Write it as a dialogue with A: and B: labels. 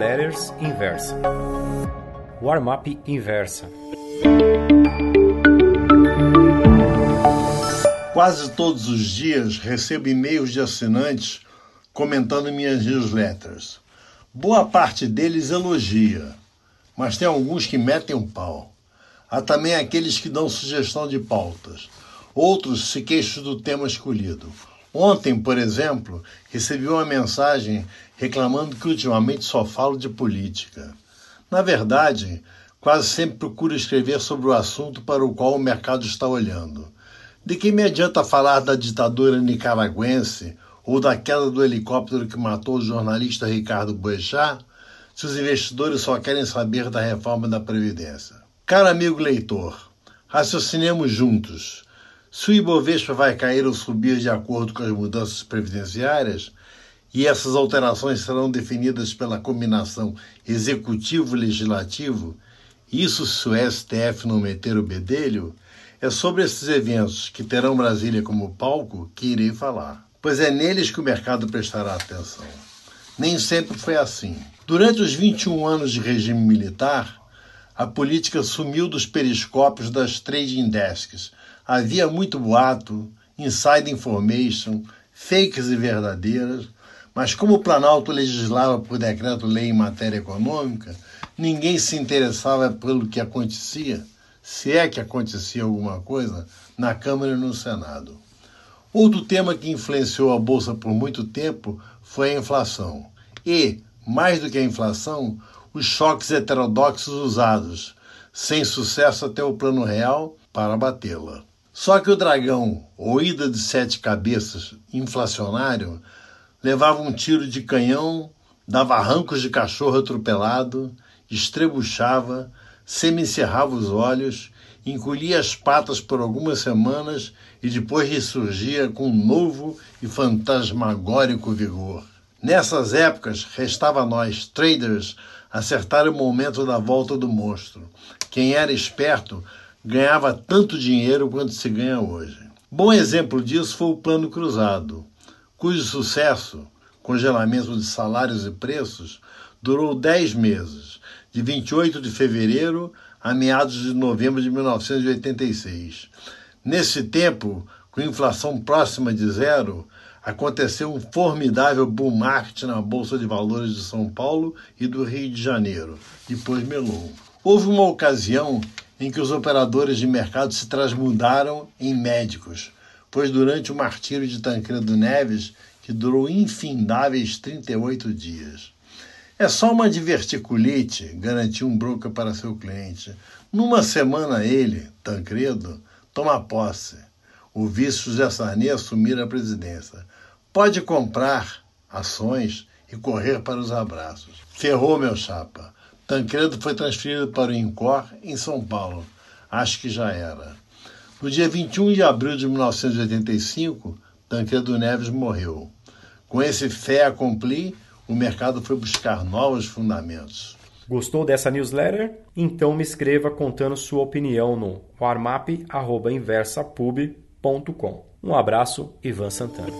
A: Newsletters Inversa. Warm-up Inversa.
B: Quase todos os dias recebo e-mails de assinantes comentando minhas newsletters. Boa parte deles elogia, mas tem alguns que metem um pau. Há também aqueles que dão sugestão de pautas. Outros se queixam do tema escolhido. Ontem, por exemplo, recebi uma mensagem reclamando que ultimamente só falo de política. Na verdade, quase sempre procuro escrever sobre o assunto para o qual o mercado está olhando. De que me adianta falar da ditadura nicaragüense ou da queda do helicóptero que matou o jornalista Ricardo Boechat se os investidores só querem saber da reforma da Previdência? Caro amigo leitor, raciocinemos juntos. Se o Ibovespa vai cair ou subir de acordo com as mudanças previdenciárias, e essas alterações serão definidas pela combinação executivo-legislativo, isso se o STF não meter o bedelho, é sobre esses eventos que terão Brasília como palco que irei falar, pois é neles que o mercado prestará atenção. Nem sempre foi assim. Durante os 21 anos de regime militar, a política sumiu dos periscópios das trading desks. Havia muito boato, inside information, fakes e verdadeiras, mas como o Planalto legislava por decreto-lei em matéria econômica, ninguém se interessava pelo que acontecia, se é que acontecia alguma coisa, na Câmara e no Senado. Outro tema que influenciou a Bolsa por muito tempo foi a inflação. E, mais do que a inflação, os choques heterodoxos usados, sem sucesso até o plano real, para batê-la. Só que o dragão, ou ida de sete cabeças, inflacionário, levava um tiro de canhão, dava arrancos de cachorro atropelado, estrebuchava, semicerrava os olhos, encolhia as patas por algumas semanas e depois ressurgia com um novo e fantasmagórico vigor. Nessas épocas, restava a nós, traders, acertar o momento da volta do monstro. Quem era esperto ganhava tanto dinheiro quanto se ganha hoje. Bom exemplo disso foi o Plano Cruzado, cujo sucesso, congelamento de salários e preços, durou 10 meses, de 28 de fevereiro a meados de novembro de 1986. Nesse tempo, com inflação próxima de zero, aconteceu um formidável bull market na Bolsa de Valores de São Paulo e do Rio de Janeiro. Depois melou. Houve uma ocasião em que os operadores de mercado se transmudaram em médicos, pois durante o martírio de Tancredo Neves, que durou infindáveis 38 dias. É só uma diverticulite, garantiu um broker para seu cliente. Numa semana ele, Tancredo, toma posse o vice José Sarney assumir a presidência. Pode comprar ações e correr para os abraços. Ferrou, meu chapa. Tancredo foi transferido para o INCOR em São Paulo. Acho que já era. No dia 21 de abril de 1985, Tancredo Neves morreu. Com esse fé accompli, o mercado foi buscar novos fundamentos.
A: Gostou dessa newsletter? Então me escreva contando sua opinião no warmap.inversapub.com. Um abraço, Ivan Santana.